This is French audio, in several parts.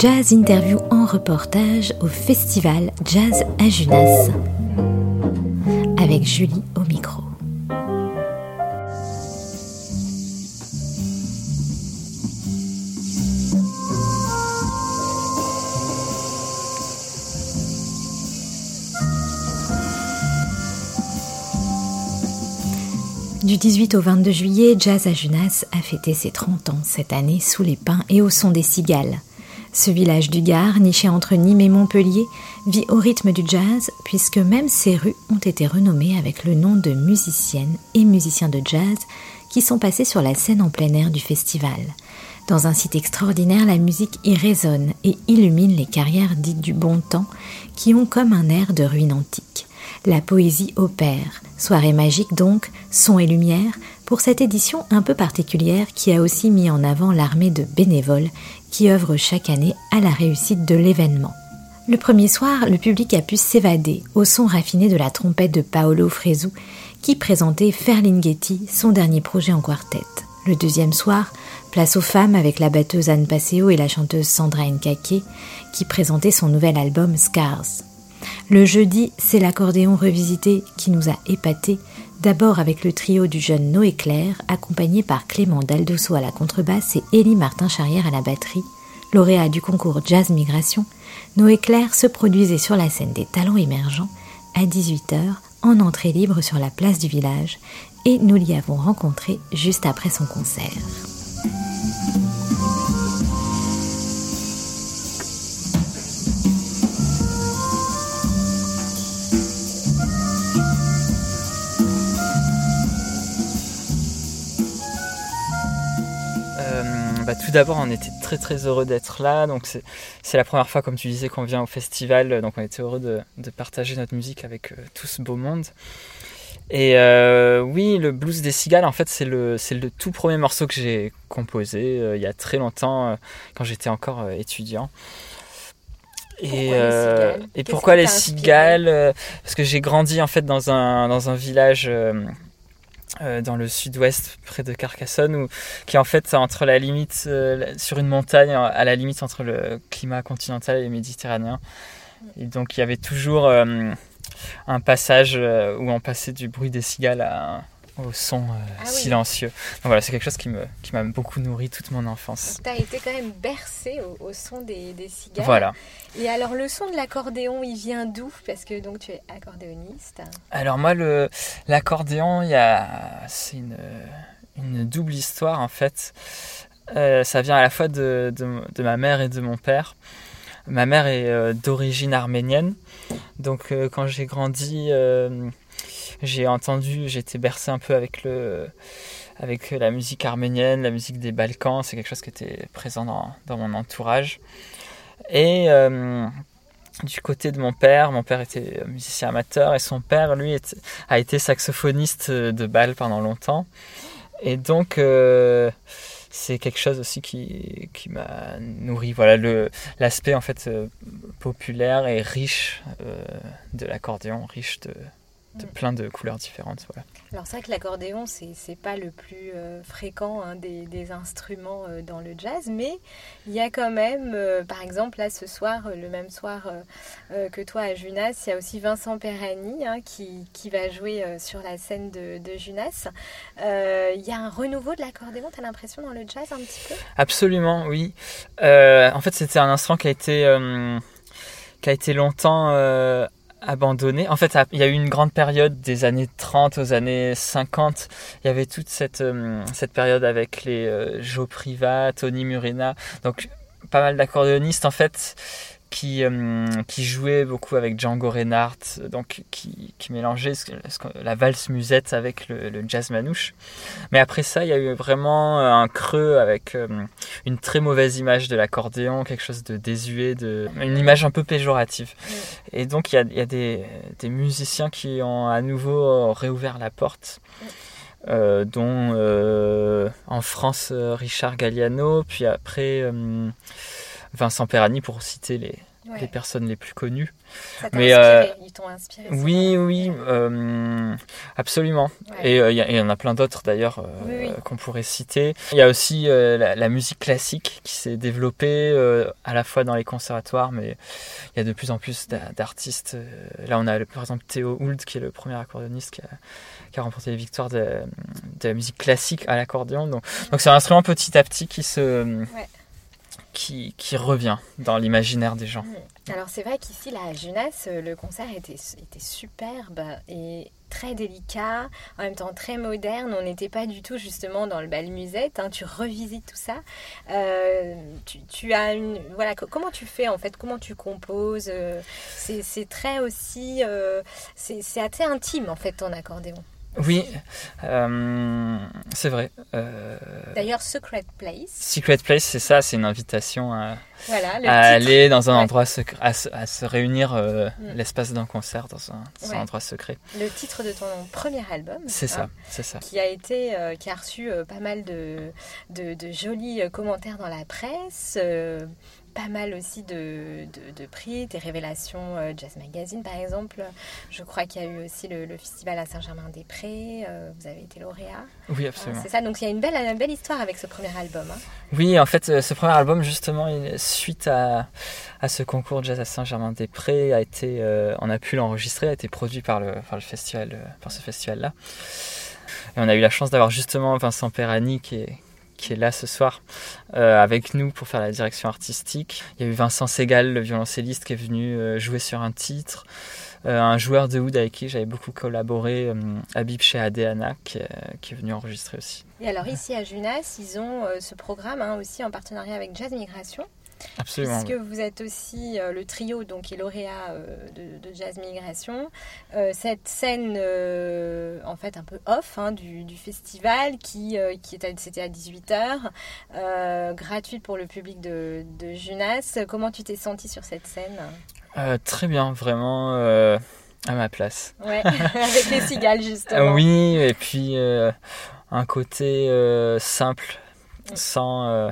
Jazz Interview en reportage au festival Jazz à Junas. Avec Julie au micro. Du 18 au 22 juillet, Jazz à Junas a fêté ses 30 ans cette année sous les pins et au son des cigales. Ce village du Gard, niché entre Nîmes et Montpellier, vit au rythme du jazz puisque même ses rues ont été renommées avec le nom de musiciennes et musiciens de jazz qui sont passés sur la scène en plein air du festival. Dans un site extraordinaire, la musique y résonne et illumine les carrières dites du bon temps qui ont comme un air de ruine antique. La poésie opère. Soirée magique donc, son et lumière, pour cette édition un peu particulière qui a aussi mis en avant l'armée de bénévoles qui œuvrent chaque année à la réussite de l'événement. Le premier soir, le public a pu s'évader au son raffiné de la trompette de Paolo Fresu qui présentait Ferlinghetti, son dernier projet en quartet. Le deuxième soir, place aux femmes avec la batteuse Anne Passeo et la chanteuse Sandra Nkake qui présentaient son nouvel album Scars. Le jeudi, c'est l'accordéon revisité qui nous a épatés, d'abord avec le trio du jeune Noé Claire, accompagné par Clément Daldosso à la contrebasse et Élie Martin-Charrière à la batterie. Lauréat du concours Jazz Migration, Noé Claire se produisait sur la scène des talents émergents à 18h en entrée libre sur la place du village et nous l'y avons rencontré juste après son concert. Bah, tout d'abord, on était très très heureux d'être là. Donc c'est la première fois, comme tu disais, qu'on vient au festival. Donc on était heureux de, de partager notre musique avec euh, tout ce beau monde. Et euh, oui, le blues des cigales, en fait, c'est le, tout premier morceau que j'ai composé euh, il y a très longtemps, quand j'étais encore étudiant. Et, Pourquoi les cigales? et pourquoi les Parce que j'ai grandi en fait dans un, dans un village euh, euh, dans le sud-ouest près de Carcassonne où, qui est en fait entre la limite euh, sur une montagne à la limite entre le climat continental et méditerranéen. Et donc il y avait toujours euh, un passage euh, où on passait du bruit des cigales à, au son euh, Ah oui. silencieux donc voilà c'est quelque chose qui me qui m'a beaucoup nourri toute mon enfance Tu as été quand même bercé au, au son des, des cigales. voilà Et alors, le son de l'accordéon, il vient d'où? Parce que donc tu es accordéoniste. Alors moi, le l'accordéon, il y a c'est une, une double histoire en fait. Euh, ça vient à la fois de, de, de ma mère et de mon père. Ma mère est euh, d'origine arménienne, donc quand j'ai grandi, j'ai entendu, j'ai été bercé un peu avec le avec la musique arménienne, la musique des Balkans. C'est quelque chose qui était présent dans, mon entourage. Et euh, du côté de mon père, mon père était musicien amateur et son père, lui, a été saxophoniste de bal pendant longtemps. Et donc, euh, c'est quelque chose aussi qui, qui m'a nourri. Voilà, l'aspect en fait euh, populaire et riche de l'accordéon, riche de, de plein de couleurs différentes. Voilà. Alors, c'est vrai que l'accordéon, c'est c'est pas le plus euh, fréquent hein, des, des instruments euh, dans le jazz, mais il y a quand même, euh, par exemple, là ce soir, le même soir que toi à Junas, il y a aussi Vincent Perrani hein, qui, qui va jouer sur la scène de, de Junas. Il y a un renouveau de l'accordéon, tu as l'impression, dans le jazz un petit peu? Absolument, oui. En fait, c'était un instrument qui a été, qui a été longtemps euh, abandonné. En fait, il y a eu une grande période des années 30 aux années 50. Il y avait toute cette, euh, cette période avec les euh, Joe Priva, Tony Murena. Donc, pas mal d'accordéonistes, en fait, qui, euh, qui jouait beaucoup avec Django Reinhardt, donc qui, qui mélangeait ce, ce que- la valse musette avec le, le jazz manouche. Mais après ça, il y a eu vraiment un creux avec euh, une très mauvaise image de l'accordéon, quelque chose de désuet, de, une image un peu péjorative. Et donc il y a, il y a des, des musiciens qui ont à nouveau réouvert la porte. euh, dont euh, en France euh, Richard Galliano, puis après euh, Vincent Perani pour citer les, Ouais. les personnes les plus connues. Ça Mais, inspiré, ils t'ont inspiré. Oui, oui, euh, absolument. Ouais. Et euh, il y, en a plein d'autres d'ailleurs euh, Oui, oui. qu'on pourrait citer. Il y a aussi euh, la, la musique classique qui s'est développée euh, à la fois dans les conservatoires, mais il y a de plus en plus d'a- d'artistes. Euh, Là, on a par exemple Théo Hoult qui est le premier accordéoniste qui a, qui a remporté les victoires de, de la musique classique à l'accordéon. Donc, donc c'est un instrument petit à petit qui se qui, revient dans l'imaginaire des gens. Alors c'est vrai qu'ici, là, à Junas, le concert était, superbe et très délicat, en même temps très moderne. On n'était pas du tout justement dans le bal musette. hein. Tu revisites tout ça. Euh, tu, as voilà. co- Comment tu fais en fait? Comment tu composes? Euh, C'est très aussi. euh, c'est assez intime en fait ton accordéon. Oui, euh, c'est vrai. Euh, D'ailleurs, Secret Place. Secret Place, c'est ça, c'est une invitation à, Voilà, le à titre. aller dans un Ouais. endroit secret, à, se- à se réunir euh, Mm. l'espace d'un concert dans un, dans un Ouais. endroit secret. Le titre de ton premier album. C'est ça, hein, c'est ça. qui a été qui a reçu pas mal de, de, de jolis commentaires dans la presse pas mal aussi de, de, de prix des révélations euh, Jazz Magazine par exemple je crois qu'il y a eu aussi le, le festival à Saint-Germain-des-Prés euh, vous avez été lauréat Oui, absolument. c'est ça donc il y a une belle, une belle histoire avec ce premier album hein. Oui, en fait, euh, ce premier album, justement, suite à, à ce concours Jazz à Saint-Germain-des-Prés, a été, on a pu l'enregistrer, a été produit par, le, par, le festival, par ce festival-là. Et on a eu la chance d'avoir justement Vincent Perani qui est, qui est là ce soir euh, avec nous pour faire la direction artistique. Il y a eu Vincent Segal, le violoncelliste, qui est venu euh, jouer sur un titre. Euh, un joueur de oud avec qui j'avais beaucoup collaboré, euh, Habib chez Adéana, qui, est- venu enregistrer aussi. et alors ici à Junas ils ont ce programme hein, aussi en partenariat avec Jazz Migration Absolument. Puisque vous êtes aussi euh, le trio donc, qui est lauréat euh, de, de Jazz Migration, Euh, cette scène en fait un peu off hein, du, du festival qui, qui était, c'était à 18h, gratuite pour le public de, de Junas. Comment tu t'es senti sur cette scène? Très bien, vraiment à ma place. Ouais, avec les cigales justement. Oui, et puis euh, un côté euh, simple, sans, euh,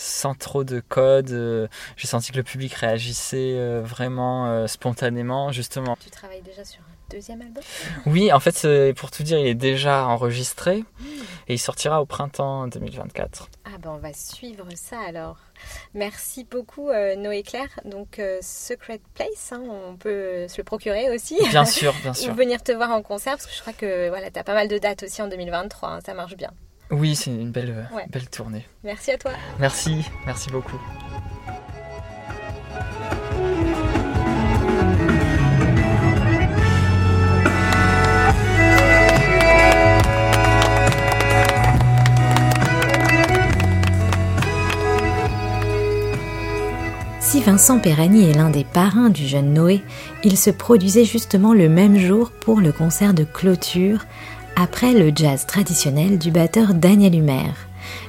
sans trop de code. euh, J'ai senti que le public réagissait euh, vraiment euh, spontanément, justement. Tu travailles déjà sur un deuxième album? Oui, en fait, pour tout dire, il est déjà enregistré et il sortira au printemps 2024. Ah ben on va suivre ça alors. Merci beaucoup euh, Noé Claire. Donc euh, Secret Place, hein, on peut se le procurer aussi. Bien sûr, bien sûr. Ou venir te voir en concert parce que je crois que voilà, tu as pas mal de dates aussi en 2023, hein, ça marche bien. Oui, c'est une belle, euh, Ouais. belle tournée. Merci à toi. Merci, merci beaucoup. Si Vincent Perani est l'un des parrains du jeune Noé, il se produisait justement le même jour pour le concert de clôture, après le jazz traditionnel du batteur Daniel Humer.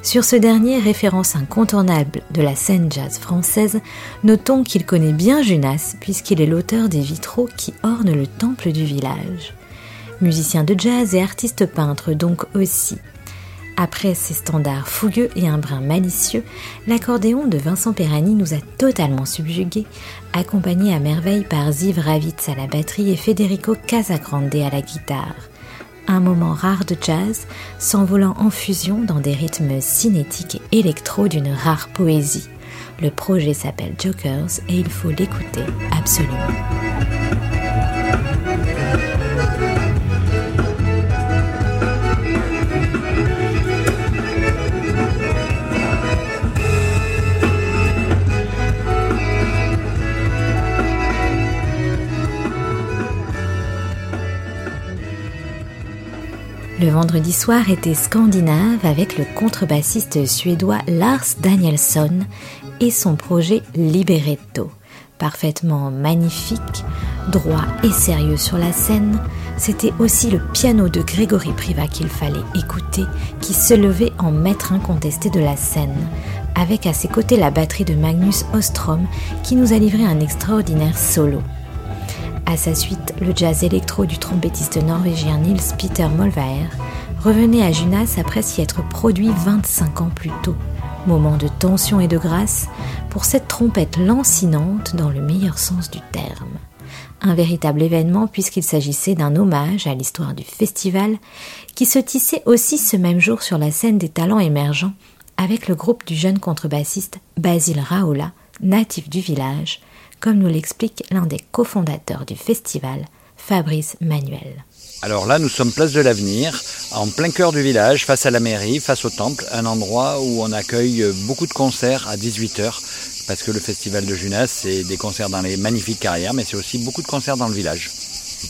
Sur ce dernier, référence incontournable de la scène jazz française, notons qu'il connaît bien Junas puisqu'il est l'auteur des vitraux qui ornent le temple du village. Musicien de jazz et artiste peintre donc aussi. Après ses standards fougueux et un brin malicieux, l'accordéon de Vincent Perani nous a totalement subjugués, accompagné à merveille par Ziv Ravitz à la batterie et Federico Casagrande à la guitare. Un moment rare de jazz, s'envolant en fusion dans des rythmes cinétiques et électro d'une rare poésie. Le projet s'appelle Jokers et il faut l'écouter absolument. Le vendredi soir était scandinave avec le contrebassiste suédois Lars Danielsson et son projet Libretto, Parfaitement magnifique, droit et sérieux sur la scène, c'était aussi le piano de Grégory Priva qu'il fallait écouter, qui se levait en maître incontesté de la scène, avec à ses côtés la batterie de Magnus Ostrom qui nous a livré un extraordinaire solo. À sa suite, le jazz électro du trompettiste norvégien Nils Peter Molvaer revenait à Junas après s'y être produit 25 ans plus tôt. Moment de tension et de grâce pour cette trompette lancinante dans le meilleur sens du terme. Un véritable événement puisqu'il s'agissait d'un hommage à l'histoire du festival qui se tissait aussi ce même jour sur la scène des talents émergents avec le groupe du jeune contrebassiste Basil Raola, natif du village, comme nous l'explique l'un des cofondateurs du festival, Fabrice Manuel. Alors là, nous sommes place de l'avenir, en plein cœur du village, face à la mairie, face au temple, un endroit où on accueille beaucoup de concerts à 18h, parce que le festival de Junas, c'est des concerts dans les magnifiques carrières, mais c'est aussi beaucoup de concerts dans le village.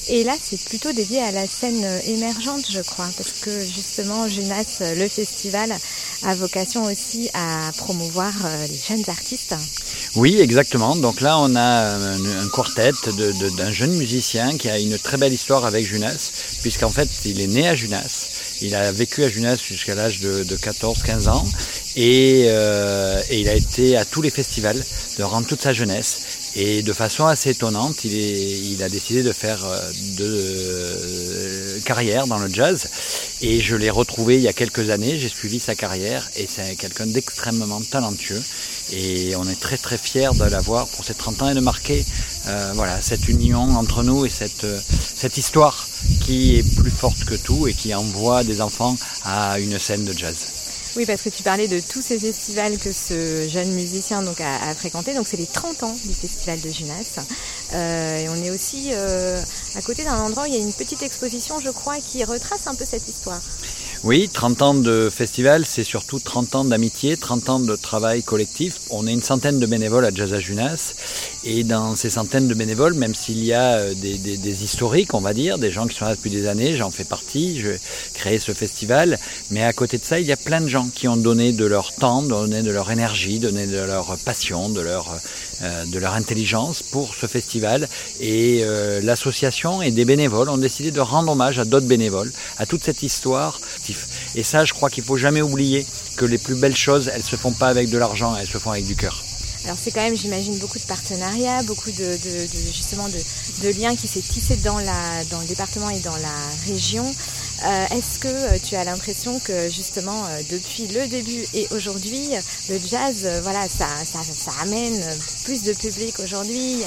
Et là, c'est plutôt dédié à la scène émergente, je crois, parce que justement, Junas, le festival, a vocation aussi à promouvoir euh, les jeunes artistes. Oui, exactement. Donc là, on a un, quartet d'un jeune musicien qui a une très belle histoire avec Junas, puisqu'en fait, il est né à Junas. Il a vécu à Junas jusqu'à l'âge de, 14-15 ans euh, et, il a été à tous les festivals durant toute sa jeunesse. Et de façon assez étonnante, il, a décidé de faire euh, de euh, carrière dans le jazz. Et je l'ai retrouvé il y a quelques années, j'ai suivi sa carrière et c'est quelqu'un d'extrêmement talentueux. Et on est très très fiers de l'avoir pour ses 30 ans et de marquer euh, voilà, cette union entre nous et cette histoire qui est plus forte que tout et qui envoie des enfants à une scène de jazz. Oui, parce que tu parlais de tous ces festivals que ce jeune musicien donc, a, fréquenté. Donc, c'est les 30 ans du festival de Junas. Euh, et on est aussi euh, à côté d'un endroit où il y a une petite exposition, je crois, qui retrace un peu cette histoire. Oui, 30 ans de festival, c'est surtout 30 ans d'amitié, 30 ans de travail collectif. On est une centaine de bénévoles à Jazz Junas. Et dans ces centaines de bénévoles, même s'il y a euh, des, historiques, on va dire, des gens qui sont là depuis des années, j'en fais partie, je crée ce festival. Mais à côté de ça, il y a plein de gens qui ont donné de leur temps, donné de leur énergie, donné de leur passion, de leur euh, de leur intelligence pour ce festival. Et euh, l'association et des bénévoles ont décidé de rendre hommage à d'autres bénévoles, à toute cette histoire. Et ça, je crois qu'il faut jamais oublier que les plus belles choses, elles se font pas avec de l'argent, elles se font avec du cœur. Alors c'est quand même, j'imagine, beaucoup de partenariats, beaucoup de, justement de, liens qui s'est tissé dans, la, dans le département et dans la région. Euh, est-ce que euh, tu as l'impression que justement euh, depuis le début et aujourd'hui, le jazz, voilà, ça, ça, ça, amène plus de public aujourd'hui?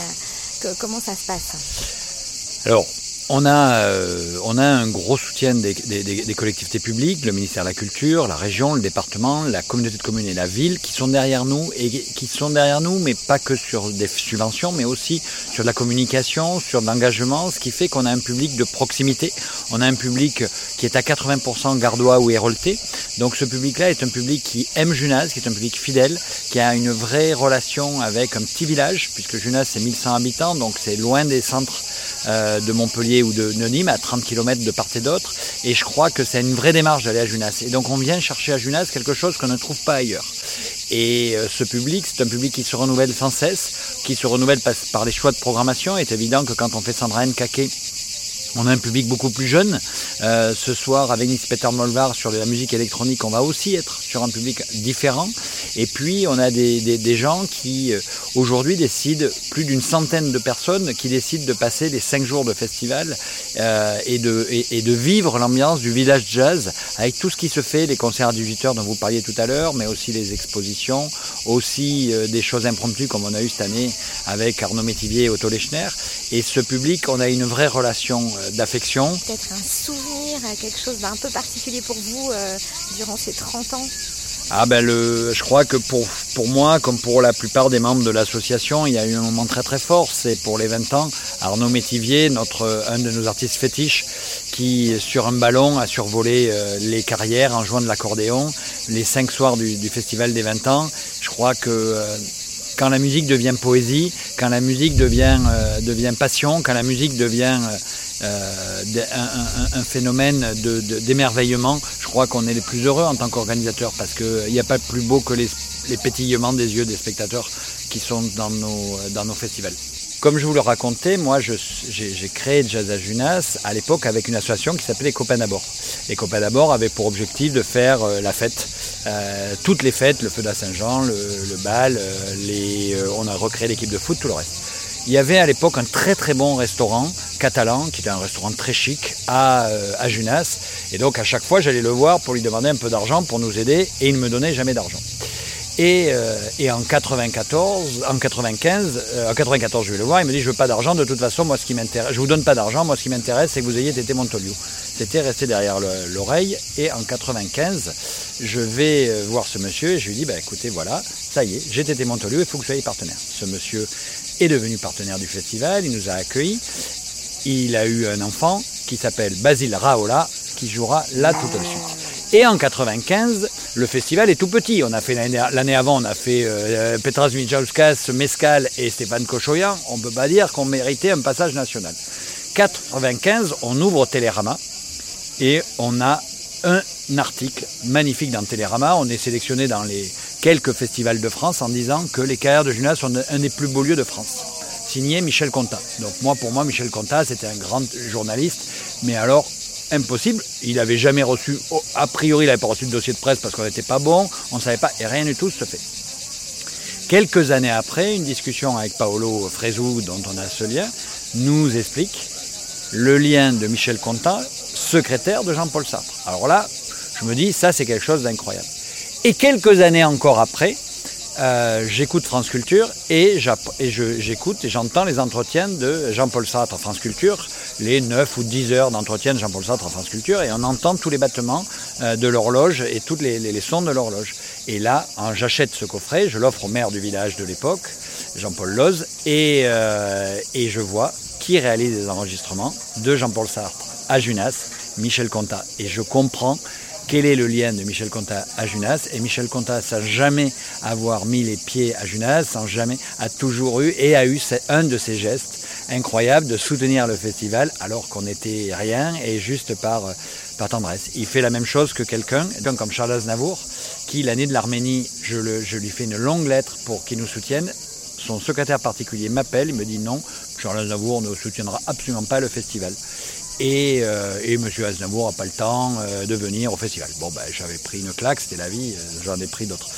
Comment ça se passe? Alors, on a, euh, on a un gros soutien des, collectivités publiques, le ministère de la Culture, la région, le département, la communauté de communes et la ville qui sont derrière nous et qui sont derrière nous, mais pas que sur des subventions, mais aussi sur la communication, sur l'engagement, ce qui fait qu'on a un public de proximité. On a un public qui est à 80% gardois ou hérolté. Donc ce public-là est un public qui aime Junas, qui est un public fidèle, qui a une vraie relation avec un petit village, puisque Junas c'est 1100 habitants, donc c'est loin des centres euh, de Montpellier ou de, Nîmes, à 30 km de part et d'autre. Et je crois que c'est une vraie démarche d'aller à Junas. Et donc on vient chercher à Junas quelque chose qu'on ne trouve pas ailleurs. Et euh, ce public, c'est un public qui se renouvelle sans cesse, qui se renouvelle par, les choix de programmation. Il est évident que quand on fait Sandra Caquet, on a un public beaucoup plus jeune. Euh, ce soir, avec Nils Peter Molvar sur la musique électronique, on va aussi être sur un public différent. Et puis, on a des, gens qui, euh, aujourd'hui, décident, plus d'une centaine de personnes qui décident de passer les cinq jours de festival euh, et, de, vivre l'ambiance du village jazz avec tout ce qui se fait, les concerts à 18h dont vous parliez tout à l'heure, mais aussi les expositions, aussi des choses impromptues comme on a eu cette année avec Arnaud Métivier et Otto Lechner. Et ce public, on a une vraie relation d'affection. Peut-être un souvenir, quelque chose d'un peu particulier pour vous euh, durant ces 30 ans? Ah ben le, je crois que pour, pour moi, comme pour la plupart des membres de l'association, il y a eu un moment très très fort. C'est pour les 20 ans, Arnaud Métivier, notre, un de nos artistes fétiches, qui sur un ballon a survolé euh, les carrières en jouant de l'accordéon les cinq soirs du, Festival des 20 ans. Je crois que euh, quand la musique devient poésie, quand la musique devient, devient passion, quand la musique devient euh, un, phénomène d'émerveillement. je crois qu'on est les plus heureux en tant qu'organisateur parce qu'il n'y a pas plus beau que les, pétillements des yeux des spectateurs qui sont dans nos festivals. Comme je vous le racontais, moi j'ai créé Jazz à Junas à l'époque avec une association qui s'appelait les Copains d'abord. Les Copains d'abord avaient pour objectif de faire euh, la fête, euh, toutes les fêtes, le feu d'A Saint-Jean, le, bal, euh, on a recréé l'équipe de foot, tout le reste. Il y avait à l'époque un très très bon restaurant catalan, qui était un restaurant très chic, à, à Junas. Et donc à chaque fois, j'allais le voir pour lui demander un peu d'argent pour nous aider, et il ne me donnait jamais d'argent. Et, euh, et, en 94, en 95, euh, en 94, je vais le voir, il me dit je veux pas d'argent, de toute façon, moi ce qui m'intéresse, je vous donne pas d'argent, moi ce qui m'intéresse, c'est que vous ayez Tété Montoliu. C'était resté derrière l'oreille, et en 95, je vais euh, voir ce monsieur et je lui dis bah écoutez voilà, ça y est, j'ai Tété Montoliu, il faut que vous soyez partenaire. Ce monsieur est devenu partenaire du festival, il nous a accueillis, il a eu un enfant qui s'appelle Basile Raola, qui jouera là tout de suite. Et en 95, le festival est tout petit. On a fait l'année avant, on a fait euh, Petras Mijauskas, Mescal et Stéphane Cochoyan. On ne peut pas dire qu'on méritait un passage national. 95, on ouvre Télérama et on a un article magnifique dans Télérama. On est sélectionné dans les quelques festivals de France en disant que les carrières de Junas sont un des plus beaux lieux de France. Signé Michel Contat. Donc moi, pour moi, Michel Contat, c'était un grand journaliste, mais alors impossible. Il n'avait jamais reçu, a priori, il n'avait pas reçu de dossier de presse parce qu'on n'était pas bon, on ne savait pas, et rien du tout se fait. Quelques années après, une discussion avec Paolo Frezou, dont on a ce lien, nous explique le lien de Michel Contat, secrétaire de Jean-Paul Sartre. Alors là, je me dis, ça c'est quelque chose d'incroyable. Et quelques années encore après, euh, j'écoute France Culture et j'écoute et j'entends les entretiens de Jean-Paul Sartre à France Culture, les 9 ou 10 heures d'entretien de Jean-Paul Sartre à France Culture, et on entend tous les battements euh, de l'horloge et tous les, les, sons de l'horloge. Et là, j'achète ce coffret, je l'offre au maire du village de l'époque, Jean-Paul Loz, et, euh, et je vois qui réalise les enregistrements de Jean-Paul Sartre à Junas, Michel Contat. Et je comprends quel est le lien de Michel Contat à Junas. Et Michel Contat, sans jamais avoir mis les pieds à Junas, a toujours eu et a eu un de ses gestes incroyables de soutenir le festival alors qu'on n'était rien et juste par, par tendresse. Il fait la même chose que quelqu'un, comme Charles Aznavour, qui l'année de l'Arménie, je, je lui fais une longue lettre pour qu'il nous soutienne. Son secrétaire particulier m'appelle, il me dit non, Charles Aznavour ne soutiendra absolument pas le festival. Et, euh, et M. Aznavour n'a pas le temps euh, de venir au festival. Bon, ben, j'avais pris une claque, c'était la vie, euh, j'en ai pris d'autres.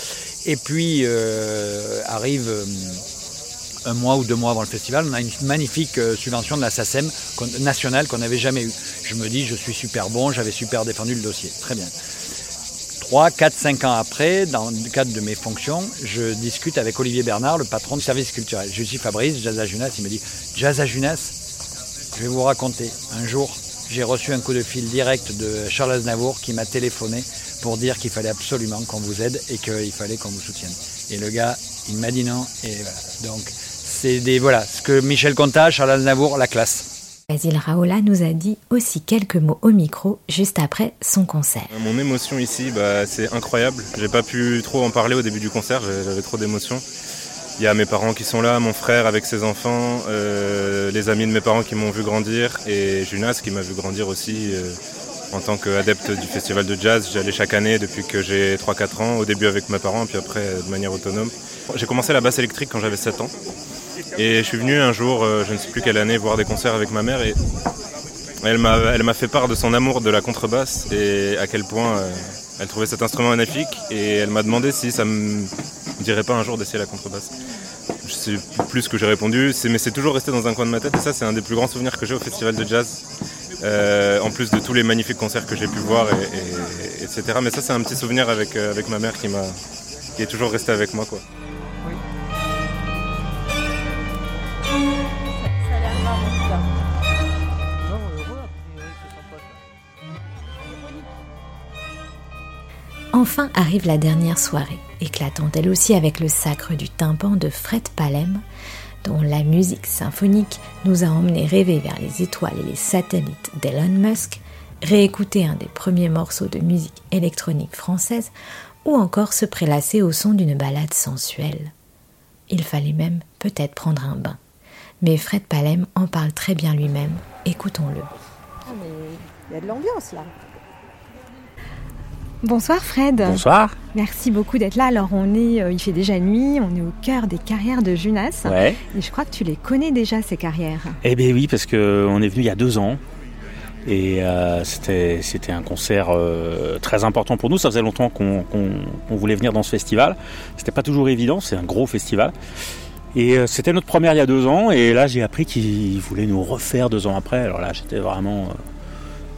Et puis euh, arrive un mois ou deux mois avant le festival, on a une magnifique subvention de la SACEM nationale qu'on n'avait jamais eue. Je me dis, je suis super bon, j'avais super défendu le dossier. Très bien. 3, 4, 5 ans après, dans le cadre de mes fonctions, je discute avec Olivier Bernard, le patron du service culturel. Je suis Fabrice, Jazz à Junas, il me dit Jazz à Junas, je vais vous raconter. Un jour, j'ai reçu un coup de fil direct de Charles Aznavour qui m'a téléphoné pour dire qu'il fallait absolument qu'on vous aide et qu'il fallait qu'on vous soutienne. Et le gars, il m'a dit non. Et voilà. Donc, c'est des voilà ce que Michel Contat, Charles Aznavour, la classe. Basile Raola nous a dit aussi quelques mots au micro juste après son concert. Mon émotion ici, bah, c'est incroyable. J'ai pas pu trop en parler au début du concert, j'avais trop d'émotions. Il y a mes parents qui sont là, mon frère avec ses enfants, euh, les amis de mes parents qui m'ont vu grandir et Junas qui m'a vu grandir aussi euh, en tant qu'adepte du festival de jazz. J'allais chaque année depuis que j'ai 3-4 ans, au début avec mes parents, puis après de manière autonome. J'ai commencé la basse électrique quand j'avais 7 ans et je suis venu un jour, euh, je ne sais plus quelle année, voir des concerts avec ma mère et elle m'a, elle m'a fait part de son amour de la contrebasse et à quel point elle trouvait cet instrument magnifique et elle m'a demandé si ça me dirait pas un jour d'essayer la contrebasse. Je sais plus ce que j'ai répondu, mais c'est toujours resté dans un coin de ma tête et ça c'est un des plus grands souvenirs que j'ai au festival de jazz. Euh, en plus de tous les magnifiques concerts que j'ai pu voir, et, et, etc. Mais ça c'est un petit souvenir avec, euh, avec ma mère qui, qui est toujours resté avec moi. Quoi. Enfin arrive la dernière soirée, éclatante elle aussi avec le sacre du tympan de Fred Palem, dont la musique symphonique nous a emmenés rêver vers les étoiles et les satellites d'Elon Musk, réécouter un des premiers morceaux de musique électronique française, ou encore se prélasser au son d'une balade sensuelle. Il fallait même peut-être prendre un bain. Mais Fred Palem en parle très bien lui-même. Écoutons-le. Ah, il y a de l'ambiance là. Bonsoir Fred. Bonsoir. Merci beaucoup d'être là. Alors on est, euh, il fait déjà nuit, on est au cœur des carrières de Junas. Ouais. Et je crois que tu les connais déjà ces carrières. Eh bien oui, parce qu'on est venu il y a deux ans. Et euh, c'était c'était un concert euh, très important pour nous. Ça faisait longtemps qu'on qu'on- qu'on voulait venir dans ce festival. C'était pas toujours évident, c'est un gros festival. Et euh, c'était notre première il y a deux ans. Et là, j'ai appris qu'ils voulaient nous refaire deux ans après. Alors là, j'étais vraiment.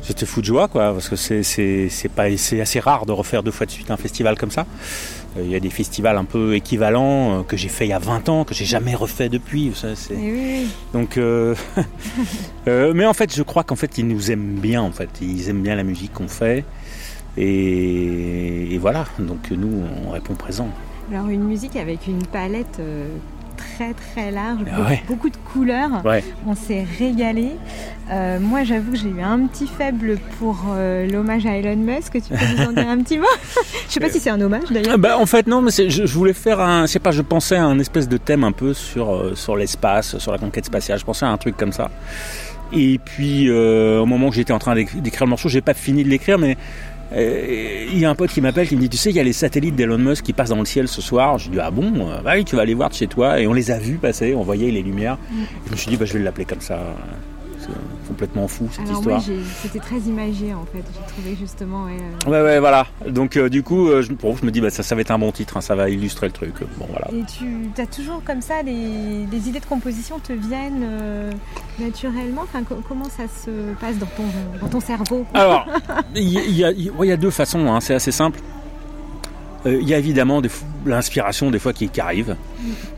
J'étais fou de joie, quoi, parce que c'est c'est- c'est pas c'est assez rare de refaire deux fois de suite un festival comme ça. Euh, Il y a des festivals un peu équivalents euh, que j'ai fait il y a 20 ans, que j'ai jamais refait depuis. Ça, c'est- Eh oui. donc, euh, euh, mais en fait, je crois qu'en fait, ils nous aiment bien. En fait, ils aiment bien la musique qu'on fait, et, et voilà. Donc nous, on répond présent. Alors une musique avec une palette euh, très très large, Ah beaucoup, ouais. beaucoup de couleurs. Ouais. On s'est régalé. Euh, moi, j'avoue que j'ai eu un petit faible pour euh, l'hommage à Elon Musk. Tu peux nous en dire un petit mot? Je sais pas si c'est un hommage d'ailleurs. Ah bah, en fait, non, mais je, je voulais faire un. Je sais pas, je pensais à un espèce de thème un peu sur euh, sur l'espace, sur la conquête spatiale. Je pensais à un truc comme ça. Et puis, au moment où j'étais en train d'éc- d'écrire le morceau, j'ai pas fini de l'écrire, mais il y a un pote qui m'appelle qui me dit, tu sais, il y a les satellites d'Elon Musk qui passent dans le ciel ce soir. Je dis, ah bon, Euh, bah oui, tu vas aller voir de chez toi. Et on les a vus passer, on voyait les lumières. Mm. Je me suis dit, bah, je vais l'appeler comme ça. Complètement fou cette Alors histoire. c'était très imagé en fait. J'ai trouvé justement. ouais, euh, Ouais, ouais, voilà. Donc, euh, du coup, euh, je, bon, je me dis, bah, ça, ça va être un bon titre, hein, ça va illustrer le truc. Bon, voilà. Et tu as toujours comme ça, les, les idées de composition te viennent euh, naturellement? Enfin, co- Comment ça se passe dans ton, dans ton cerveau Alors, il y, a- y y ouais, y deux façons, hein, c'est assez simple. Il y a évidemment l'inspiration des fois qui, qui arrive.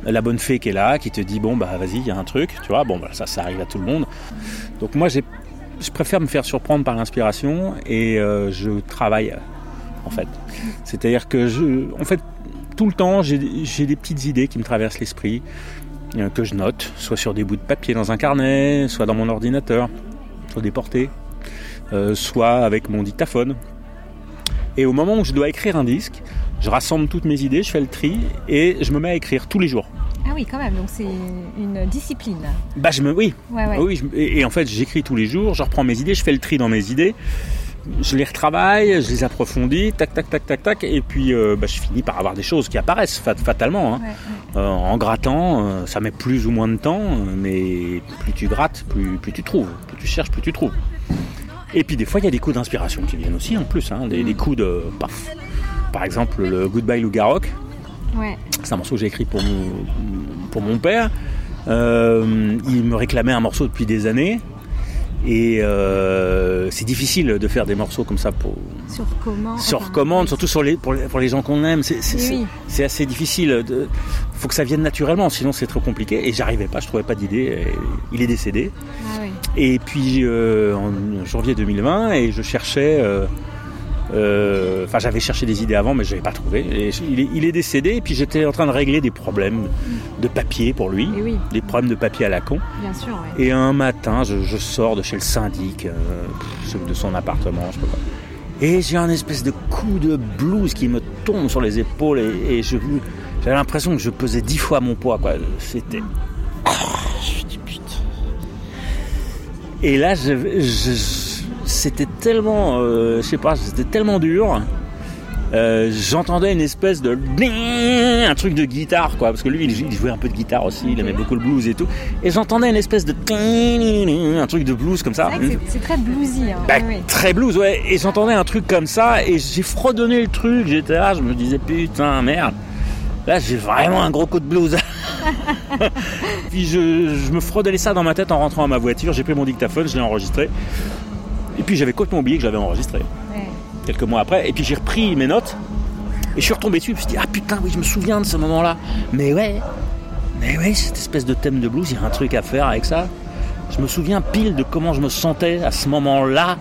La bonne fée qui est là, qui te dit bon bah vas-y, il y a un truc, tu vois. Bon bah, ça, ça arrive à tout le monde. Donc moi je préfère me faire surprendre par l'inspiration et euh, je travaille en fait. C'est-à-dire que en fait, tout le temps j'ai des petites idées qui me traversent l'esprit euh, que je note, soit sur des bouts de papier dans un carnet, soit dans mon ordinateur, des portées, euh, soit avec mon dictaphone. Et au moment où je dois écrire un disque, je rassemble toutes mes idées, je fais le tri et je me mets à écrire tous les jours. Oui, quand même, donc c'est une discipline. Bah je me oui. Ouais, ouais. Oui, je- et, et en fait, j'écris tous les jours, je reprends mes idées, je fais le tri dans mes idées, je les retravaille, je les approfondis, tac tac tac tac tac et puis euh, bah, je finis par avoir des choses qui apparaissent fat- fatalement hein. Euh, en grattant, euh, ça met plus ou moins de temps, mais plus tu grattes, plus, plus tu trouves, plus tu cherches, plus tu trouves. Et puis des fois, il y a des coups d'inspiration qui viennent aussi en plus, hein, des, des coups de paf. Par exemple, le Goodbye Lougaroc, Ouais. c'est un morceau que j'ai écrit pour mon, pour mon père. Euh, il me réclamait un morceau depuis des années. Et euh, c'est difficile de faire des morceaux comme ça pour, Sur commande. sur enfin, commande, surtout sur les, pour, les, pour les gens qu'on aime. C'est, Oui, assez difficile. Il faut que ça vienne naturellement, sinon c'est trop compliqué. Et j'arrivais pas, je trouvais pas d'idée. Il est décédé. Ah oui. Et puis euh, en janvier 2020, et je cherchais. Euh, Enfin, j'avais cherché des idées avant, mais je n'avais pas trouvé. Et il, est, il est décédé, et puis j'étais en train de régler des problèmes de papier pour lui, oui, des problèmes de papier à la con. bien sûr. ouais. Et un matin, je, je sors de chez le syndic, euh, de son appartement, je sais pas quoi. Et j'ai un espèce de coup de blues qui me tombe sur les épaules et, j'avais l'impression que je pesais dix fois mon poids, quoi. C'était. Je dis, putain. Et là, je, je- c'était tellement, euh, je sais pas, c'était tellement dur. Euh, j'entendais une espèce de un truc de guitare quoi. Parce que lui il jouait un peu de guitare aussi il aimait beaucoup le blues et tout. Et j'entendais une espèce de un truc de blues comme ça. C'est très bluesy. Hein. bah, très blues ouais. Et j'entendais un truc comme ça et j'ai fredonné le truc j'étais là je me disais putain merde. Là j'ai vraiment un gros coup de blues. Puis je, je me fredonnais ça dans ma tête en rentrant à ma voiture. J'ai pris mon dictaphone je l'ai enregistré et puis j'avais complètement oublié que j'avais enregistré Ouais. quelques mois après. Et puis j'ai repris mes notes et je suis retombé dessus. Je me suis dit, ah putain, oui, je me souviens de ce moment-là. Mais ouais, mais ouais, cette espèce de thème de blues, il y a un truc à faire avec ça. Je me souviens pile de comment je me sentais à ce moment-là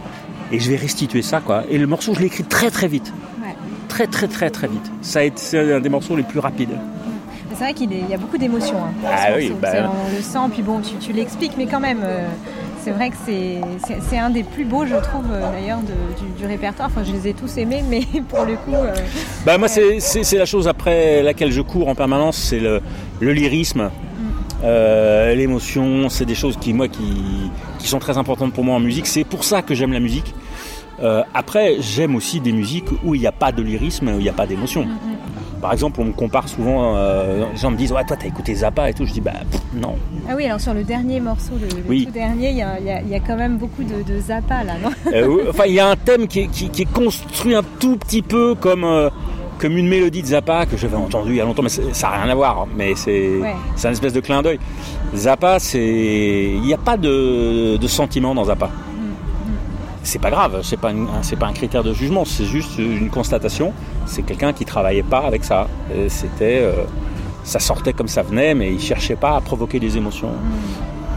et je vais restituer ça, quoi. Et le morceau, je l'ai écrit très très vite. Ouais. Très très très très vite. Ça a été c'est un des morceaux les plus rapides. C'est vrai qu'il y a beaucoup d'émotions. hein, Ah oui, bah on le sent, puis bon, tu, tu l'expliques, mais quand même, euh, c'est vrai que c'est un des plus beaux, je trouve, euh, d'ailleurs, du, du répertoire. Enfin, je les ai tous aimés, mais pour le coup. euh, Bah moi c'est, la chose après laquelle je cours en permanence, c'est le, le lyrisme, euh, l'émotion, c'est des choses qui moi qui, qui sont très importantes pour moi en musique. C'est pour ça que j'aime la musique. Après, j'aime aussi des musiques où il n'y a pas de lyrisme, où il n'y a pas d'émotion. Par exemple, on me compare souvent, euh, les gens me disent Ouais, toi, t'as écouté Zappa et tout. Je dis Bah, pff, non. Ah oui, alors sur le dernier morceau, le, le Oui. tout dernier, il y a, y y quand même beaucoup de, de Zappa là, non Euh, enfin, il y a un thème qui est, qui- qui est construit un tout petit peu comme, euh, comme une mélodie de Zappa que j'avais entendue il y a longtemps, mais ça n'a rien à voir. Mais c'est Ouais. un espèce de clin d'œil. Zappa, c'est. Il n'y a pas de, de sentiment dans Zappa. C'est pas grave, c'est pas, une- pas un critère de jugement, c'est juste une constatation. C'est quelqu'un qui travaillait pas avec ça. C'était. euh, ça sortait comme ça venait, mais il cherchait pas à provoquer des émotions.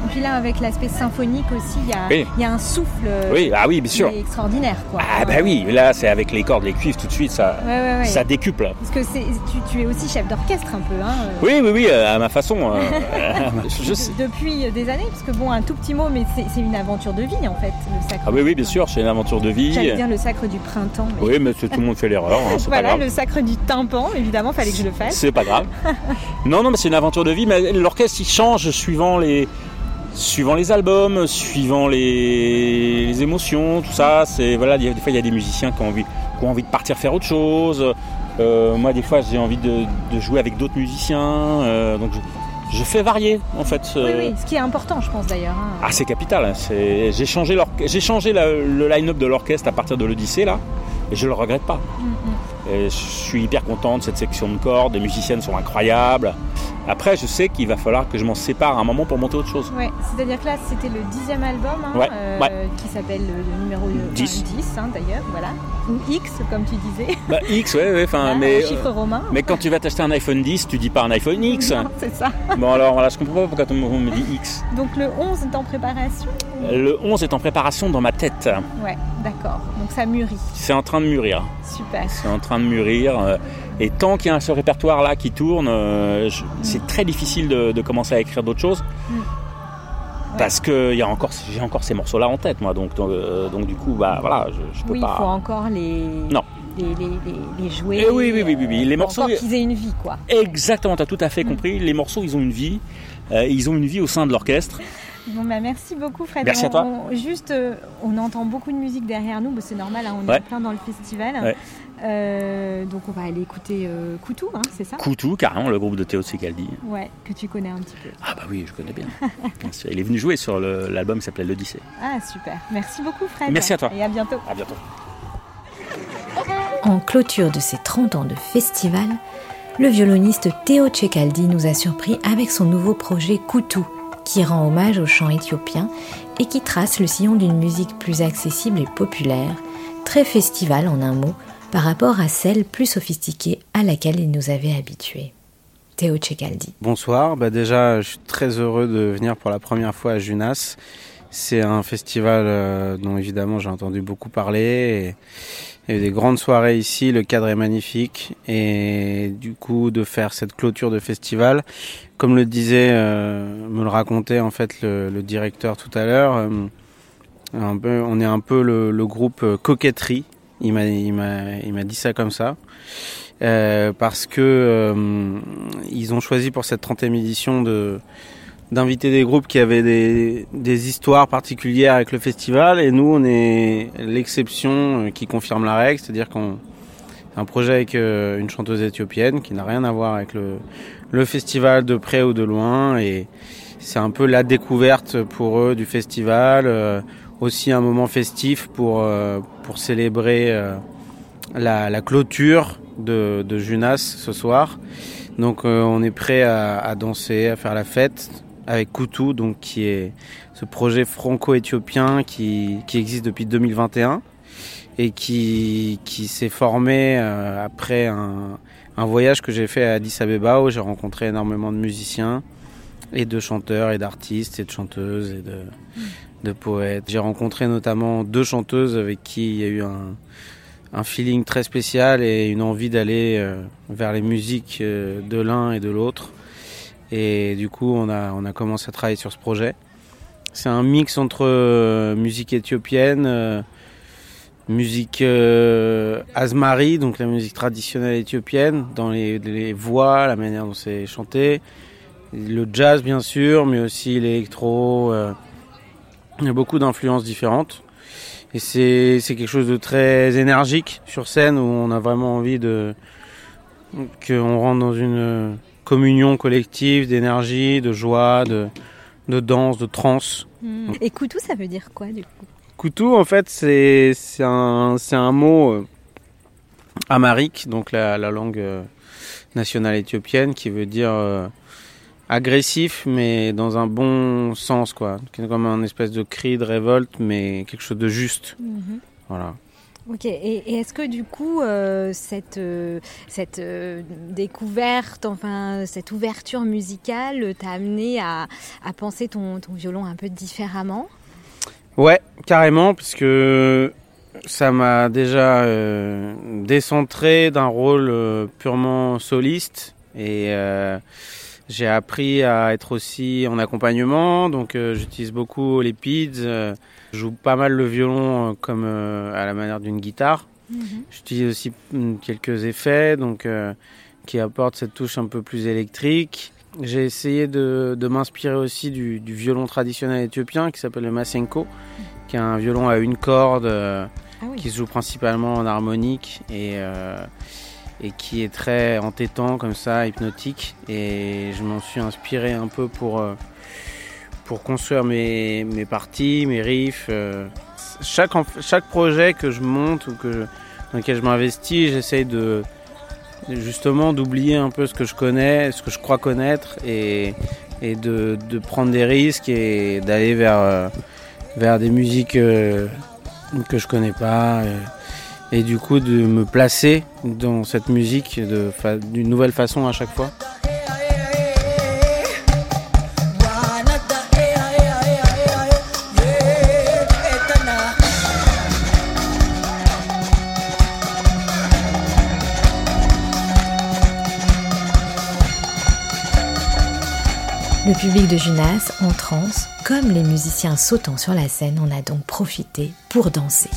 Et puis là, avec l'aspect symphonique aussi, il y a, Oui. il y a un souffle euh, Oui, ah oui, bien sûr. qui est extraordinaire. Quoi. Ah bah oui, là c'est avec les cordes, les cuivres, tout de suite ça, Ouais, ouais, ouais. ça décuple. Parce que tu, tu es aussi chef d'orchestre un peu, hein euh, Oui, oui, oui, euh, à ma façon. euh, je sais. depuis des années, parce que bon, un tout petit mot, mais c'est, une aventure de vie en fait, le sacre. Ah oui, oui, bien sûr, c'est une aventure de vie. J'allais dire le sacre du printemps. Mais... Oui, mais tout le monde fait l'erreur, hein, voilà, pas grave. le sacre du tympan, évidemment, fallait que je le fasse. C'est pas grave. Non, non, mais c'est une aventure de vie. Mais l'orchestre, il change suivant les, suivant les albums, suivant les, les émotions, tout ça. C'est voilà, des fois il y a des musiciens qui ont envie, qui ont envie de partir faire autre chose. Euh, moi, des fois, j'ai envie de, de jouer avec d'autres musiciens. euh, donc, je, je fais varier, en fait. Oui, euh, oui, ce qui est important, je pense d'ailleurs. hein. Ah, c'est capital. hein. J'ai changé, j'ai changé la- le line-up de l'orchestre à partir de l'Odyssée, là, et je le regrette pas. Mm, mm. Et je suis hyper content de cette section de cordes, les musiciennes sont incroyables. Après, je sais qu'il va falloir que je m'en sépare un moment pour monter autre chose. Ouais, c'est-à-dire que là, c'était le dixième album, hein, Ouais, euh, ouais. qui s'appelle le numéro euh, enfin, 10. 10 hein, d'ailleurs, voilà. Ou X, comme tu disais. Bah, X, ouais, ouais, enfin, mais. chiffre romain. Mais quand tu vas t'acheter un iPhone 10, tu dis pas un iPhone X. Non, c'est ça. Bon, alors voilà, je comprends pas pourquoi me on me dit X. Donc le 11 est en préparation Le 11 est en préparation dans ma tête. Ouais, d'accord. Donc ça mûrit. C'est en train de mûrir. Super. C'est en train de mûrir. euh, Et tant qu'il y a ce répertoire-là qui tourne, euh, je- c'est très difficile de, de commencer à écrire d'autres choses. Mm. Parce que il y a encore, j'ai encore ces morceaux-là en tête, moi. Donc, donc, euh, donc du coup, bah voilà, je, je peux Oui, il pas. faut encore les, Non. les, les, les- les jouer. Eh oui, oui, oui, oui, oui. Les Faut morceaux- Encore qu'ils aient une vie, quoi. Exactement, tu as tout à Mm. fait compris. Les morceaux, ils ont une vie. Euh, ils ont une vie au sein de l'orchestre. Bon, bah, merci beaucoup, Fred. Merci à toi. on- juste, on entend beaucoup de musique derrière nous, bah, c'est normal, hein, on Ouais. est plein dans le festival. Ouais. Euh, donc on va aller écouter euh, Koutou, hein, c'est ça? Koutou, carrément, le groupe de Théo Tsekaldi. Ouais, que tu connais un petit peu. Ah bah oui, je connais bien. Bien sûr. Il est venu jouer sur l'album qui s'appelait L'Odyssée. Ah, super. Merci beaucoup, Fred. Merci à toi. Et à bientôt. À bientôt. En clôture de ses 30 ans de festival, le violoniste Théo Tchekaldi nous a surpris avec son nouveau projet Koutou, qui rend hommage au chant éthiopien et qui trace le sillon d'une musique plus accessible et populaire, très festival en un mot, par rapport à celle plus sophistiquée à laquelle il nous avait habitués. Théo Tchekaldi. Bonsoir, bah déjà je suis très heureux de venir pour la première fois à Junas. C'est un festival euh, dont évidemment j'ai entendu beaucoup parler. Il y a eu des grandes soirées ici, le cadre est magnifique. Et du coup de faire cette clôture de festival, comme le disait, euh, me le racontait en fait le, directeur tout à l'heure, euh, on est un peu le, groupe coquetterie. Il m'a, il m'a, il m'a dit ça comme ça. Euh, parce que euh, ils ont choisi pour cette 30e édition de d'inviter des groupes qui avaient des, des histoires particulières avec le festival. Et nous on est l'exception euh, qui confirme la règle, c'est-à-dire qu'on un projet avec une chanteuse éthiopienne qui n'a rien à voir avec le, le festival de près ou de loin. Et c'est un peu la découverte pour eux du festival, aussi un moment festif pour, euh, pour célébrer euh, la, clôture de, Junas ce soir. Donc euh, on est prêt à, danser, à faire la fête avec Koutou, donc qui est ce projet franco-éthiopien qui, qui existe depuis 2021 et qui, qui s'est formé après un, un voyage que j'ai fait à Addis Abeba où j'ai rencontré énormément de musiciens et de chanteurs et d'artistes et de chanteuses et de, de poètes. J'ai rencontré notamment deux chanteuses avec qui il y a eu un, feeling très spécial et une envie d'aller euh, vers les musiques euh, de l'un et de l'autre. Et du coup, on a, on a commencé à travailler sur ce projet. C'est un mix entre euh, musique éthiopienne, musique euh, azmari, donc la musique traditionnelle éthiopienne, dans les, voix, la manière dont c'est chanté, le jazz bien sûr, mais aussi l'électro. Il y a beaucoup d'influences différentes. Et c'est quelque chose de très énergique sur scène où on a vraiment envie de qu'on rentre dans une communion collective d'énergie, de joie, de, de danse, de trance. Hmm. Et Koutou, ça veut dire quoi du coup? Koutou, en fait, c'est un, un mot euh, amharique, donc la, la langue euh, nationale éthiopienne, qui veut dire euh, agressif, mais dans un bon sens, quoi. Comme un espèce de cri de révolte, mais quelque chose de juste. Mhm. Voilà. Ok, et, est-ce que du coup, euh, cette, euh, cette euh, découverte, enfin, cette ouverture musicale t'a amené à, à penser ton, ton, violon un peu différemment? Ouais, carrément, parce que ça m'a déjà décentré d'un rôle purement soliste et j'ai appris à être aussi en accompagnement, donc j'utilise beaucoup les PIDs je joue pas mal le violon euh, comme euh, à la manière d'une guitare. Mhm. J'utilise aussi mm, quelques effets donc, euh, qui apportent cette touche un peu plus électrique. J'ai essayé de, de m'inspirer aussi du, du, violon traditionnel éthiopien qui s'appelle le masenko, qui est un violon à une corde ah qui se joue principalement en harmonique et, et qui est très entêtant comme ça, hypnotique. Et je m'en suis inspiré un peu pour pour construire mes, mes parties, mes riffs. Euh, chaque, chaque projet que je monte ou que, dans lequel je m'investis, j'essaye de justement d'oublier un peu ce que je connais, ce que je crois connaître et, et de, de prendre des risques et d'aller vers, euh, vers des musiques euh, que je connais pas. Et, du coup de me placer dans cette musique d'une nouvelle façon à chaque fois. Le public de Junas, en transe, comme les musiciens sautant sur la scène, en a donc profité pour danser.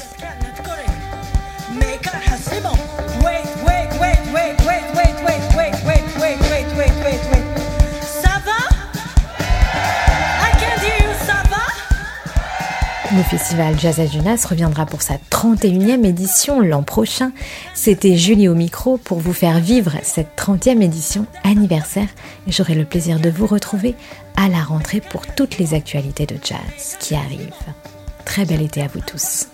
Le festival Jazz à Junas reviendra pour sa 31e édition l'an prochain. C'était Julie au micro pour vous faire vivre cette 30e édition anniversaire j'aurai le plaisir de vous retrouver à la rentrée pour toutes les actualités de jazz qui arrivent. Très bel été à vous tous.